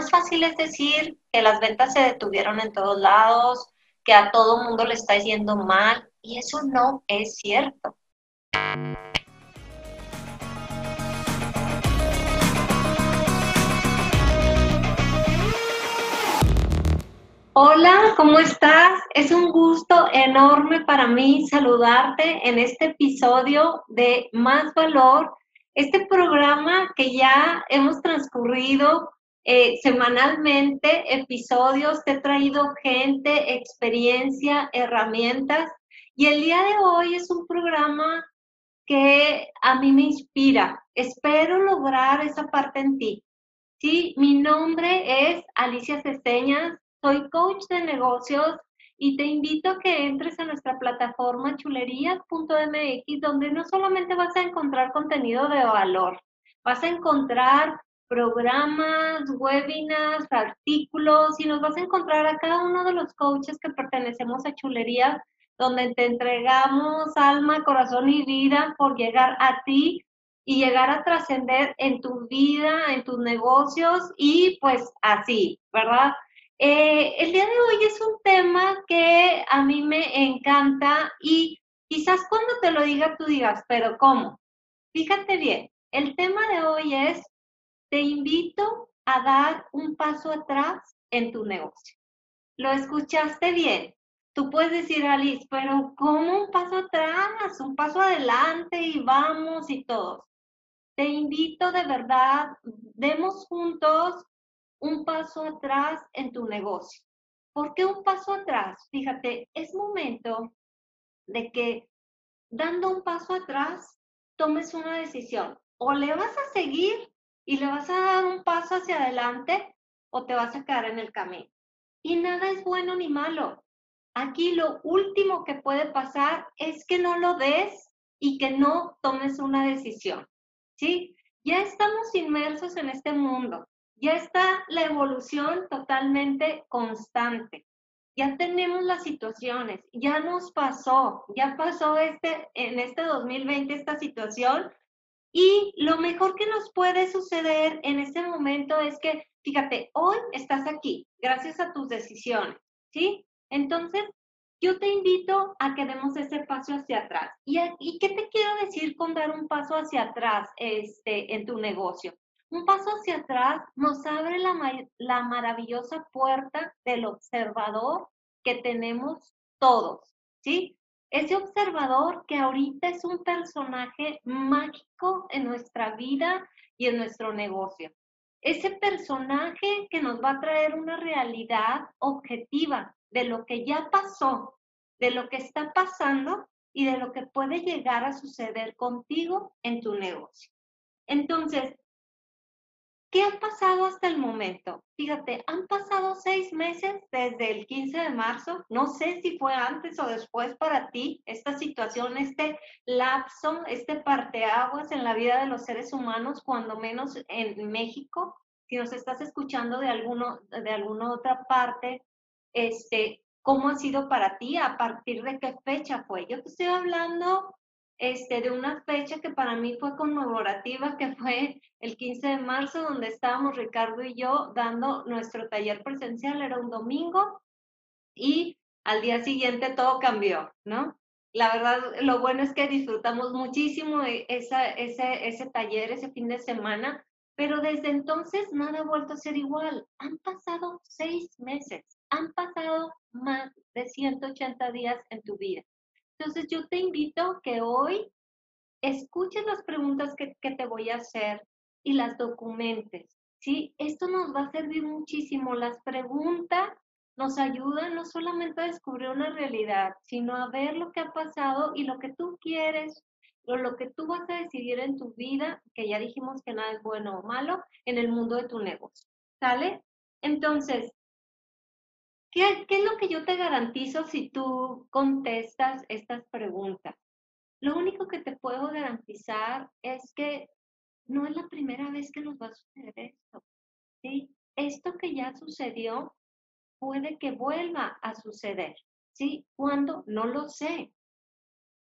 más fácil es decir que las ventas se detuvieron en todos lados, que a todo mundo le está yendo mal, y eso no es cierto. Hola, ¿cómo estás? Es un gusto enorme para mí saludarte en este episodio de Más Valor, este programa que ya hemos transcurrido eh, semanalmente, episodios, te he traído gente, experiencia, herramientas y el día de hoy es un programa que a mí me inspira. Espero lograr esa parte en ti. Sí, mi nombre es Alicia Cesteñas, soy coach de negocios y te invito a que entres a nuestra plataforma chulerías.mx, donde no solamente vas a encontrar contenido de valor, vas a encontrar programas, webinars, artículos y nos vas a encontrar a cada uno de los coaches que pertenecemos a Chulerías, donde te entregamos alma, corazón y vida por llegar a ti y llegar a trascender en tu vida, en tus negocios y pues así, ¿verdad? Eh, el día de hoy es un tema que a mí me encanta y quizás cuando te lo diga tú digas, pero ¿cómo? Fíjate bien, el tema de hoy es, te invito a dar un paso atrás en tu negocio. ¿Lo escuchaste bien? Tú puedes decir, Alice, pero ¿cómo un paso atrás? Un paso adelante y vamos y todos. Te invito de verdad, demos juntos un paso atrás en tu negocio. ¿Por qué un paso atrás? Fíjate, es momento de que dando un paso atrás tomes una decisión. O le vas a seguir y le vas a dar un paso hacia adelante o te vas a quedar en el camino. Y nada es bueno ni malo. Aquí lo último que puede pasar es que no lo des y que no tomes una decisión. ¿Sí? Ya estamos inmersos en este mundo ya está la evolución totalmente constante. Ya tenemos las situaciones, ya nos pasó, ya pasó este, en este 2020 esta situación y lo mejor que nos puede suceder en este momento es que, fíjate, hoy estás aquí gracias a tus decisiones, ¿sí? Entonces, yo te invito a que demos ese paso hacia atrás. ¿Y, ¿Y, qué te quiero decir con dar un paso hacia atrás este, en tu negocio? Un paso hacia atrás nos abre la, la maravillosa puerta del observador que tenemos todos, ¿sí? Ese observador que ahorita es un personaje mágico en nuestra vida y en nuestro negocio. Ese personaje que nos va a traer una realidad objetiva de lo que ya pasó, de lo que está pasando y de lo que puede llegar a suceder contigo en tu negocio. Entonces, ¿Qué ha pasado hasta el momento? Fíjate, han pasado seis meses desde el 15 de marzo. No sé si fue antes o después para ti esta situación, este lapso, este parteaguas en la vida de los seres humanos, cuando menos en México. Si nos estás escuchando de, alguno, de alguna otra parte, este, ¿cómo ha sido para ti? ¿A partir de qué fecha fue? Yo te estoy hablando este, de una fecha que para mí fue conmemorativa, que fue el 15 de marzo, donde estábamos Ricardo y yo dando nuestro taller presencial, era un domingo, y al día siguiente todo cambió, ¿no? La verdad, lo bueno es que disfrutamos muchísimo esa, ese, ese taller, ese fin de semana, pero desde entonces nada ha vuelto a ser igual. Han pasado seis meses, han pasado más de 180 días en tu vida. Entonces yo te invito que hoy escuches las preguntas que, te voy a hacer y las documentes. ¿sí? Esto nos va a servir muchísimo. Las preguntas nos ayudan no solamente a descubrir una realidad, sino a ver lo que ha pasado y lo que tú quieres o lo que tú vas a decidir en tu vida, que ya dijimos que nada es bueno o malo, en el mundo de tu negocio. ¿Sale? Entonces, ¿Qué, es lo que yo te garantizo si tú contestas estas preguntas? Lo único que te puedo garantizar es que no es la primera vez que nos va a suceder esto. ¿sí? Esto que ya sucedió puede que vuelva a suceder. ¿sí? ¿Cuándo? No lo sé,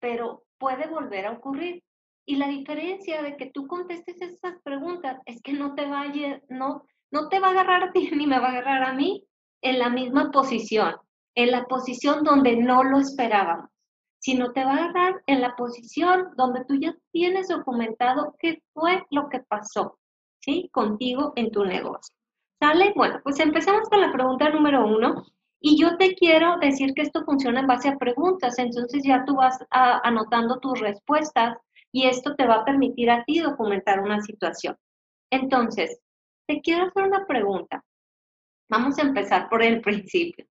pero puede volver a ocurrir. Y la diferencia de que tú contestes estas preguntas es que no te vaya, no, no te va a agarrar a ti ni me va a agarrar a mí en la misma posición, en la posición donde no lo esperábamos, sino te va a agarrar en la posición donde tú ya tienes documentado qué fue lo que pasó, ¿sí? Contigo en tu negocio. ¿Sale? Bueno, pues empezamos con la pregunta número uno. Y yo te quiero decir que esto funciona en base a preguntas, entonces ya tú vas anotando tus respuestas y esto te va a permitir a ti documentar una situación. Entonces, te quiero hacer una pregunta. Vamos a empezar por el principio.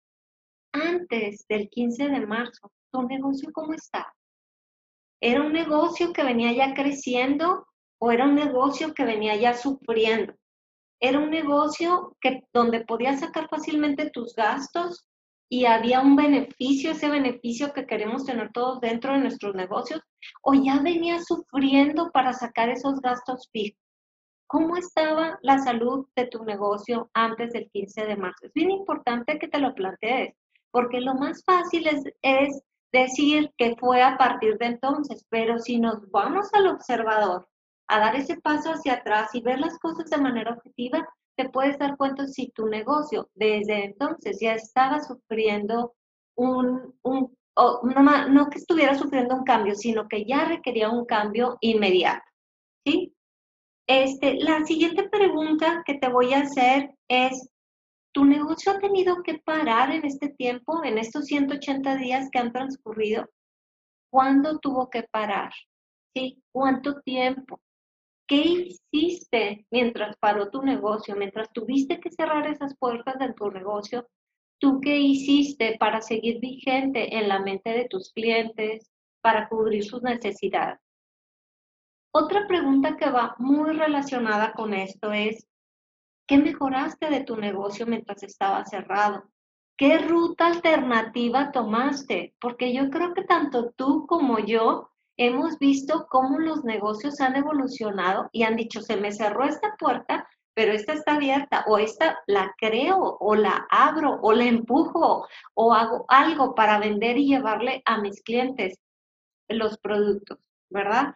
Antes del 15 de marzo, ¿tu negocio cómo está? ¿Era un negocio que venía ya creciendo o era un negocio que venía ya sufriendo? ¿Era un negocio que, donde podías sacar fácilmente tus gastos y había un beneficio, ese beneficio que queremos tener todos dentro de nuestros negocios? ¿O ya venía sufriendo para sacar esos gastos fijos? ¿Cómo estaba la salud de tu negocio antes del 15 de marzo? Es bien importante que te lo plantees, porque lo más fácil es, decir que fue a partir de entonces, pero si nos vamos al observador, a dar ese paso hacia atrás y ver las cosas de manera objetiva, te puedes dar cuenta si tu negocio desde entonces ya estaba sufriendo un, no que estuviera sufriendo un cambio, sino que ya requería un cambio inmediato. ¿sí? Este, la siguiente pregunta que te voy a hacer es, ¿tu negocio ha tenido que parar en este tiempo, en estos 180 días que han transcurrido? ¿Cuándo tuvo que parar? ¿Sí? ¿Cuánto tiempo? ¿Qué hiciste mientras paró tu negocio? Mientras tuviste que cerrar esas puertas de tu negocio, ¿tú qué hiciste para seguir vigente en la mente de tus clientes, para cubrir sus necesidades? Otra pregunta que va muy relacionada con esto es, ¿qué mejoraste de tu negocio mientras estaba cerrado? ¿Qué ruta alternativa tomaste? Porque yo creo que tanto tú como yo hemos visto cómo los negocios han evolucionado y han dicho, se me cerró esta puerta, pero esta está abierta, o esta la creo, o la abro, o la empujo, o hago algo para vender y llevarle a mis clientes los productos, ¿verdad?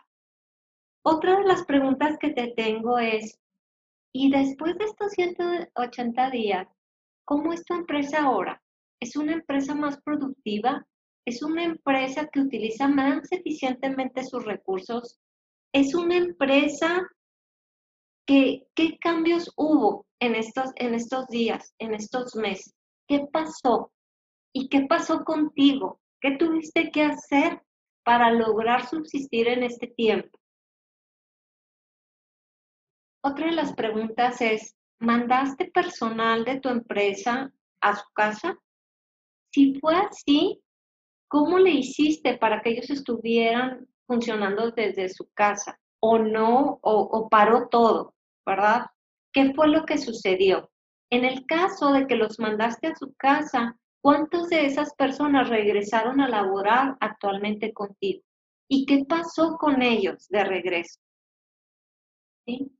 Otra de las preguntas que te tengo es, ¿y después de estos 180 días, cómo es tu empresa ahora? ¿Es una empresa más productiva? ¿Es una empresa que utiliza más eficientemente sus recursos? ¿Es una empresa que, qué cambios hubo en estos, en estos días, en estos meses? ¿Qué pasó? ¿Y qué pasó contigo? ¿Qué tuviste que hacer para lograr subsistir en este tiempo? Otra de las preguntas es, ¿mandaste personal de tu empresa a su casa? Si fue así, ¿cómo le hiciste para que ellos estuvieran funcionando desde su casa? ¿O no? ¿O, paró todo? ¿Verdad? ¿Qué fue lo que sucedió? En el caso de que los mandaste a su casa, ¿cuántas de esas personas regresaron a laborar actualmente contigo? ¿Y qué pasó con ellos de regreso? ¿Sí?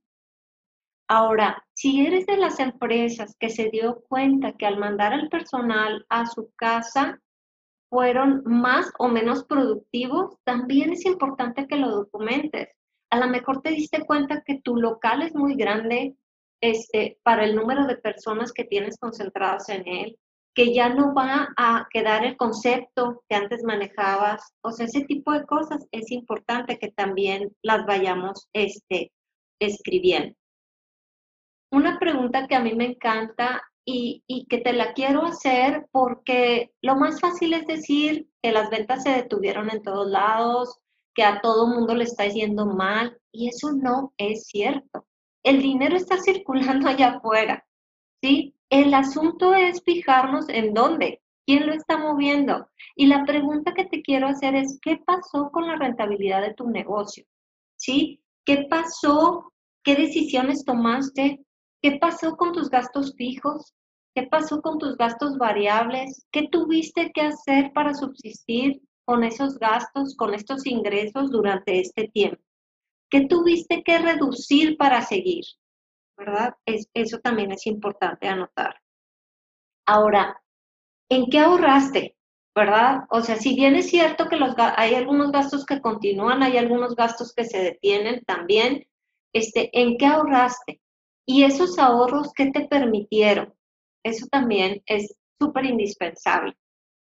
Ahora, si eres de las empresas que se dio cuenta que al mandar al personal a su casa fueron más o menos productivos, también es importante que lo documentes. A lo mejor te diste cuenta que tu local es muy grande este, para el número de personas que tienes concentradas en él, que ya no va a quedar el concepto que antes manejabas. O sea, ese tipo de cosas es importante que también las vayamos este, escribiendo una pregunta que a mí me encanta y, que te la quiero hacer porque lo más fácil es decir que las ventas se detuvieron en todos lados, que a todo mundo le está yendo mal y eso no es cierto. El dinero está circulando allá afuera, ¿sí? El asunto es fijarnos en dónde, quién lo está moviendo. Y la pregunta que te quiero hacer es, ¿qué pasó con la rentabilidad de tu negocio? ¿Sí? ¿Qué pasó? ¿Qué decisiones tomaste? ¿Qué pasó con tus gastos fijos? ¿Qué pasó con tus gastos variables? ¿Qué tuviste que hacer para subsistir con esos gastos, con estos ingresos durante este tiempo? ¿Qué tuviste que reducir para seguir? ¿Verdad? eso también es importante anotar. Ahora, ¿en qué ahorraste? ¿Verdad? O sea, si bien es cierto que los, hay algunos gastos que continúan, hay algunos gastos que se detienen también, este, ¿en qué ahorraste? Y esos ahorros, ¿qué te permitieron? Eso también es súper indispensable.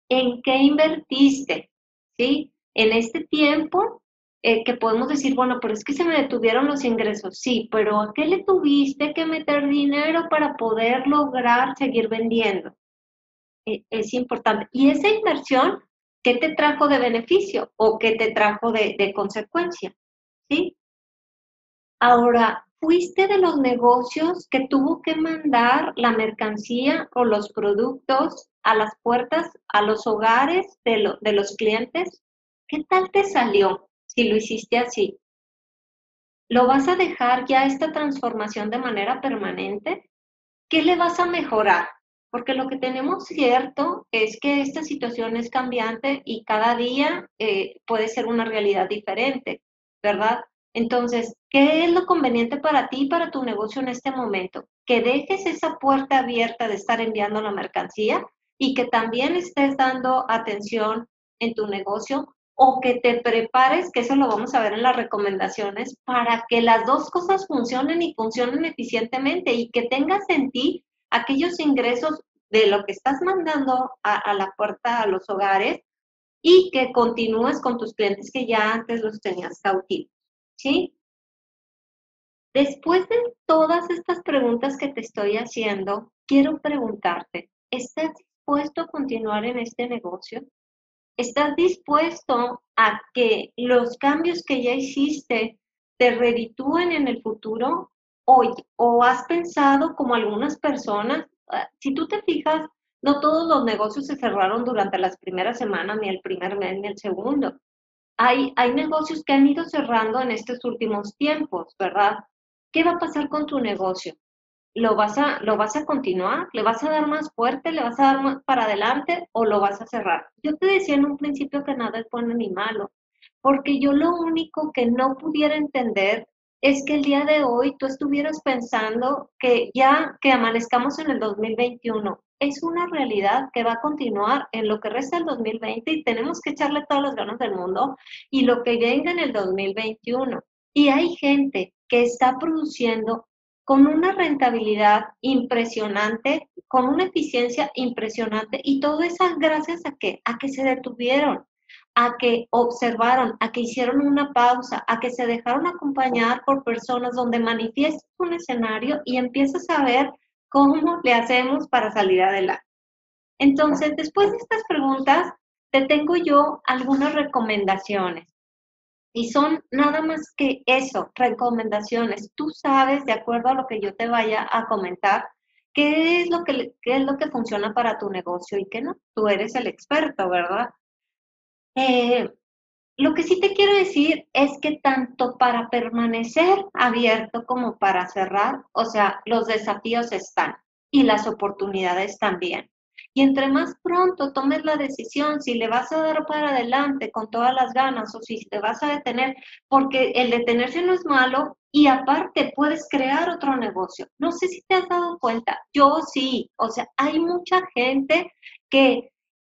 ¿En qué invertiste? ¿Sí? En este tiempo eh, que podemos decir, bueno, pero es que se me detuvieron los ingresos. Sí, pero ¿a qué le tuviste que meter dinero para poder lograr seguir vendiendo? E, es importante. Y esa inversión, ¿qué te trajo de beneficio o qué te trajo de, de consecuencia? ¿Sí? Ahora, fuiste de los negocios que tuvo que mandar la mercancía o los productos a las puertas, a los hogares de, los clientes. ¿Qué tal te salió si lo hiciste así? ¿Lo vas a dejar ya esta transformación de manera permanente? ¿Qué le vas a mejorar? Porque lo que tenemos cierto es que esta situación es cambiante y cada día eh, puede ser una realidad diferente, ¿verdad? Entonces, ¿qué es lo conveniente para ti y para tu negocio en este momento? Que dejes esa puerta abierta de estar enviando la mercancía y que también estés dando atención en tu negocio o que te prepares, que eso lo vamos a ver en las recomendaciones, para que las dos cosas funcionen y funcionen eficientemente y que tengas en ti aquellos ingresos de lo que estás mandando a, la puerta a los hogares y que continúes con tus clientes que ya antes los tenías cautivos. ¿Sí? Después de todas estas preguntas que te estoy haciendo, quiero preguntarte, ¿estás dispuesto a continuar en este negocio? ¿Estás dispuesto a que los cambios que ya hiciste te reditúen en el futuro? ¿O, o has pensado como algunas personas? Ah, si tú te fijas, no todos los negocios se cerraron durante las primeras semanas, ni el primer mes, ni el segundo hay, negocios que han ido cerrando en estos últimos tiempos, ¿verdad? ¿Qué va a pasar con tu negocio? ¿Lo vas, a, ¿Lo vas a continuar? ¿Le vas a dar más fuerte? ¿Le vas a dar más para adelante o lo vas a cerrar? Yo te decía en un principio que nada es bueno ni malo, porque yo lo único que no pudiera entender es que el día de hoy tú estuvieras pensando que ya que amanezcamos en el 2021 es una realidad que va a continuar en lo que resta del 2020 y tenemos que echarle todas las ganas del mundo y lo que venga en el 2021. Y hay gente que está produciendo con una rentabilidad impresionante, con una eficiencia impresionante y todo eso gracias a que a que se detuvieron, a que observaron, a que hicieron una pausa, a que se dejaron acompañar por personas donde manifiestas un escenario y empiezas a ver ¿Cómo le hacemos para salir adelante? Entonces, después de estas preguntas, te tengo yo algunas recomendaciones. Y son nada más que eso, recomendaciones. Tú sabes, de acuerdo a lo que yo te vaya a comentar, qué es lo que, qué es lo que funciona para tu negocio y qué no. Tú eres el experto, ¿verdad? Eh, lo que sí te quiero decir es que tanto para permanecer abierto como para cerrar, o sea, los desafíos están y las oportunidades también. Y entre más pronto tomes la decisión si le vas a dar para adelante con todas las ganas o si te vas a detener, porque el detenerse no es malo y aparte puedes crear otro negocio. No sé si te has dado cuenta, yo sí, o sea, hay mucha gente que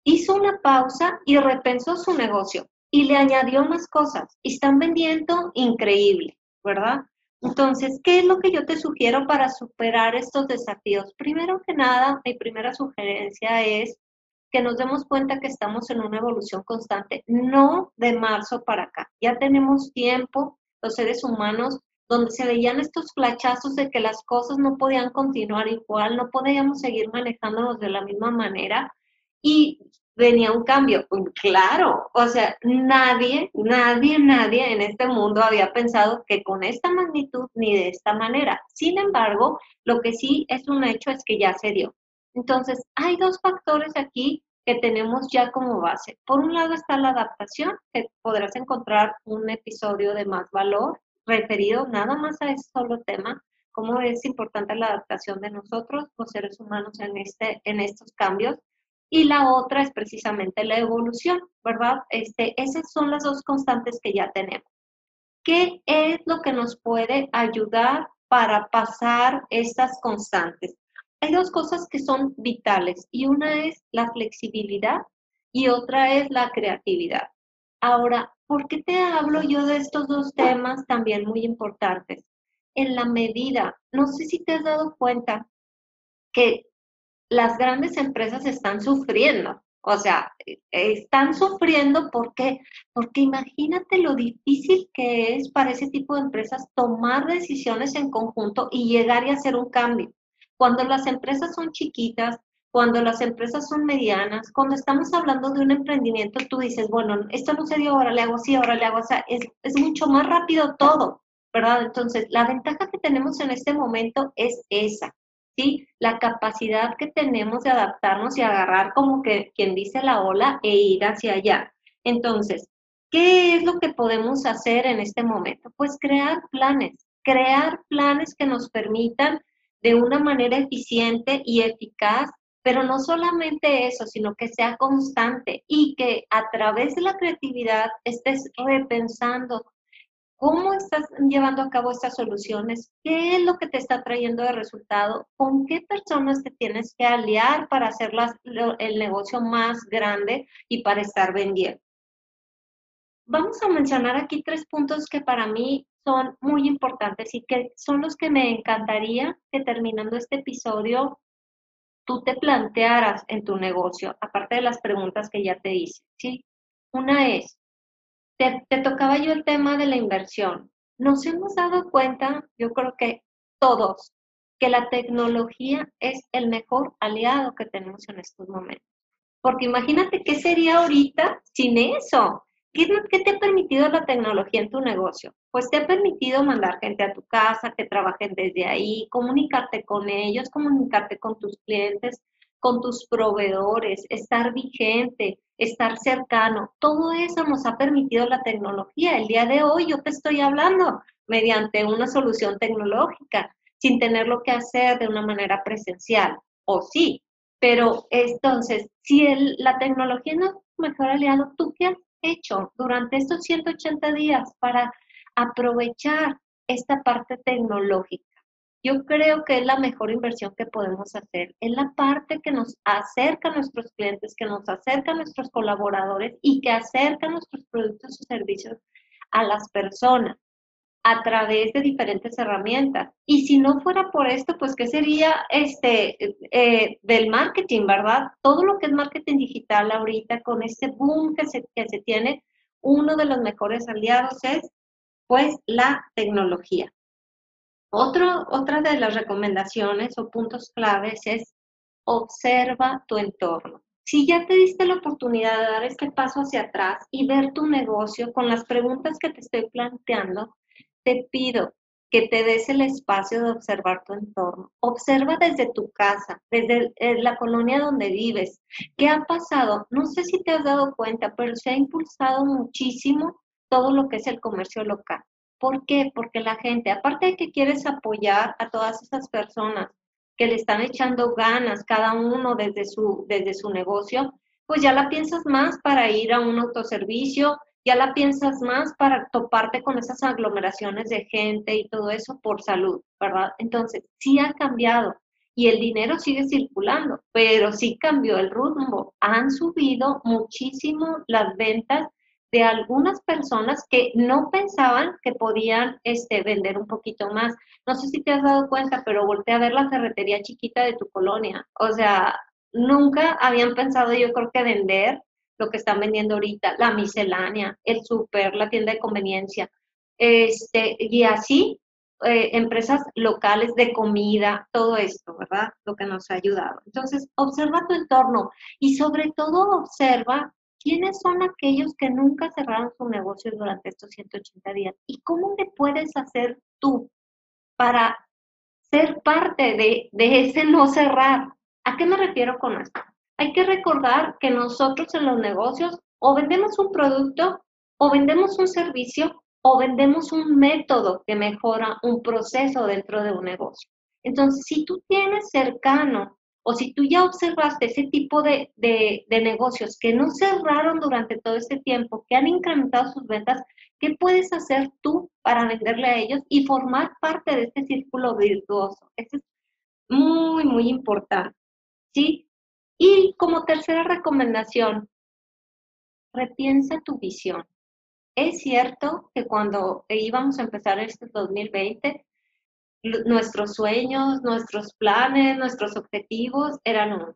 hizo una pausa y repensó su negocio y le añadió más cosas y están vendiendo increíble, ¿verdad? Entonces, ¿qué es lo que yo te sugiero para superar estos desafíos? Primero que nada, mi primera sugerencia es que nos demos cuenta que estamos en una evolución constante, no de marzo para acá. Ya tenemos tiempo, los seres humanos, donde se veían estos flachazos de que las cosas no podían continuar igual, no podíamos seguir manejándonos de la misma manera. Y venía un cambio. Claro, o sea, nadie, nadie, nadie en este mundo había pensado que con esta magnitud ni de esta manera. Sin embargo, lo que sí es un hecho es que ya se dio. Entonces, hay dos factores aquí que tenemos ya como base. Por un lado está la adaptación, que podrás encontrar un episodio de más valor referido nada más a ese solo tema, cómo es importante la adaptación de nosotros, los seres humanos, en, este, en estos cambios y la otra es precisamente la evolución, ¿verdad? Este, esas son las dos constantes que ya tenemos. ¿Qué es lo que nos puede ayudar para pasar estas constantes? Hay dos cosas que son vitales y una es la flexibilidad y otra es la creatividad. Ahora, ¿por qué te hablo yo de estos dos temas también muy importantes? en la medida. No sé si te has dado cuenta que las grandes empresas están sufriendo. O sea, están sufriendo ¿por qué? Porque imagínate lo difícil que es para ese tipo de empresas tomar decisiones en conjunto y llegar y hacer un cambio. Cuando las empresas son chiquitas, cuando las empresas son medianas, cuando estamos hablando de un emprendimiento, tú dices, bueno, esto no se dio, ahora le hago así, ahora le hago así, es, es mucho más rápido todo, ¿verdad? Entonces, la ventaja que tenemos en este momento es esa, La capacidad que tenemos de adaptarnos y agarrar como que quien dice la ola e ir hacia allá. Entonces, ¿qué es lo que podemos hacer en este momento? Pues crear planes, crear planes que nos permitan de una manera eficiente y eficaz pero no solamente eso, sino que sea constante y que a través de la creatividad estés repensando cómo estás llevando a cabo estas soluciones, qué es lo que te está trayendo de resultado, con qué personas te tienes que aliar para hacer el negocio más grande y para estar vendiendo. Vamos a mencionar aquí tres puntos que para mí son muy importantes y que son los que me encantaría que terminando este episodio tú te plantearas en tu negocio, aparte de las preguntas que ya te hice, ¿sí? Una es, te, tocaba yo el tema de la inversión. Nos hemos dado cuenta, yo creo que todos, que la tecnología es el mejor aliado que tenemos en estos momentos. Porque imagínate qué sería ahorita sin eso. ¿Qué, te ha permitido la tecnología en tu negocio? Pues te ha permitido mandar gente a tu casa, que trabajen desde ahí, comunicarte con ellos, comunicarte con tus clientes, con tus proveedores, estar vigente, estar cercano. Todo eso nos ha permitido la tecnología. El día de hoy yo te estoy hablando mediante una solución tecnológica, sin tenerlo que hacer de una manera presencial, o sí. Pero entonces, si la tecnología no es tu mejor aliado, ¿tú qué haces? hecho durante estos 180 días para aprovechar esta parte tecnológica? Yo creo que es la mejor inversión que podemos hacer. Es la parte que nos acerca a nuestros clientes, que nos acerca a nuestros colaboradores y que acerca nuestros productos y servicios a las personas a través de diferentes herramientas. Y si no fuera por esto, pues ¿qué sería este eh, del marketing, verdad? Todo lo que es marketing digital ahorita con este boom que se, que se tiene, uno de los mejores aliados es pues la tecnología. Otra de las recomendaciones o puntos claves es observa tu entorno. Si ya te diste la oportunidad de dar este paso hacia atrás y ver tu negocio con las preguntas que te estoy planteando, te pido que te des el espacio de observar tu entorno. Observa desde tu casa, desde eh, la colonia donde vives. ¿Qué ha pasado? No sé si te has dado cuenta, pero se ha impulsado muchísimo todo lo que es el comercio local. ¿Por qué? Porque la gente, aparte de que quieres apoyar a todas esas personas que le están echando ganas, cada uno desde su, desde su negocio, pues ya la piensas más para ir a un autoservicio, ya la piensas más para toparte con esas aglomeraciones de gente y todo eso por salud, ¿verdad? Entonces, sí ha cambiado y el dinero sigue circulando, pero sí cambió el rumbo. Han subido muchísimo las ventas de algunas personas que no pensaban que podían este, vender un poquito más. No sé si te has dado cuenta, pero voltea a ver la ferretería chiquita de tu colonia. O sea, nunca habían pensado yo creo que vender lo que están vendiendo ahorita, la miscelánea, el súper, la tienda de conveniencia, este, y así eh, empresas locales de comida, todo esto, ¿verdad? Lo que nos ha ayudado. Entonces, observa tu entorno y sobre todo observa quiénes son aquellos que nunca cerraron su negocio durante estos 180 días y cómo le puedes hacer tú para ser parte de, ese no cerrar. ¿A qué me refiero con esto? Hay que recordar que nosotros en los negocios o vendemos un producto o vendemos un servicio o vendemos un método que mejora un proceso dentro de un negocio. Entonces, si tú tienes cercano o si tú ya observaste ese tipo de, negocios que no cerraron durante todo este tiempo, que han incrementado sus ventas, ¿qué puedes hacer tú para venderle a ellos y formar parte de este círculo virtuoso? Eso es muy, muy importante. ¿sí? Y como tercera recomendación, repiensa tu visión. Es cierto que cuando íbamos a empezar este 2020, nuestros sueños, nuestros planes, nuestros objetivos eran uno,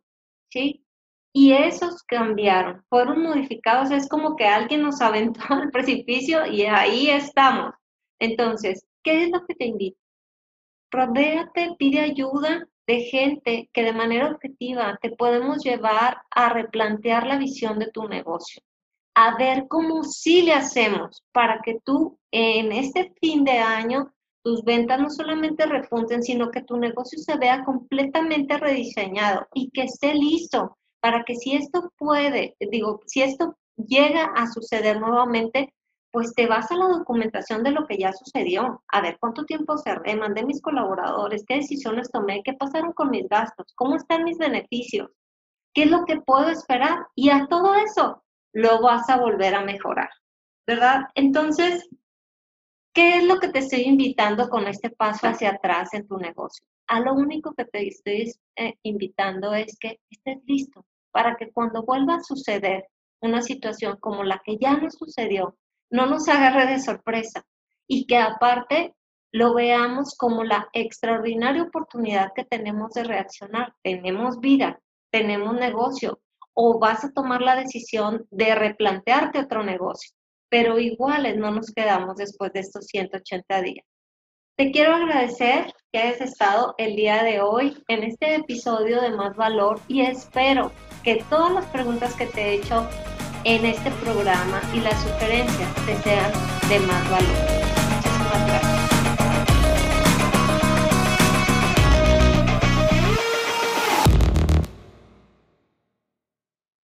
¿sí? Y esos cambiaron, fueron modificados, es como que alguien nos aventó al precipicio y ahí estamos. Entonces, ¿qué es lo que te invito? Rodéate, pide ayuda de gente que de manera objetiva te podemos llevar a replantear la visión de tu negocio, a ver cómo sí le hacemos para que tú en este fin de año tus ventas no solamente repunten, sino que tu negocio se vea completamente rediseñado y que esté listo para que si esto puede, digo, si esto llega a suceder nuevamente, pues te vas a la documentación de lo que ya sucedió. A ver, ¿cuánto tiempo cerré? Mandé mis colaboradores, qué decisiones tomé, qué pasaron con mis gastos, cómo están mis beneficios, qué es lo que puedo esperar. Y a todo eso lo vas a volver a mejorar, ¿verdad? Entonces, ¿qué es lo que te estoy invitando con este paso hacia atrás en tu negocio? A lo único que te estoy eh, invitando es que estés listo para que cuando vuelva a suceder una situación como la que ya nos sucedió, no nos agarre de sorpresa y que aparte lo veamos como la extraordinaria oportunidad que tenemos de reaccionar. Tenemos vida, tenemos negocio o vas a tomar la decisión de replantearte otro negocio, pero iguales no nos quedamos después de estos 180 días. Te quiero agradecer que hayas estado el día de hoy en este episodio de Más Valor y espero que todas las preguntas que te he hecho en este programa y las sugerencias te sean de más valor. Muchísimas gracias.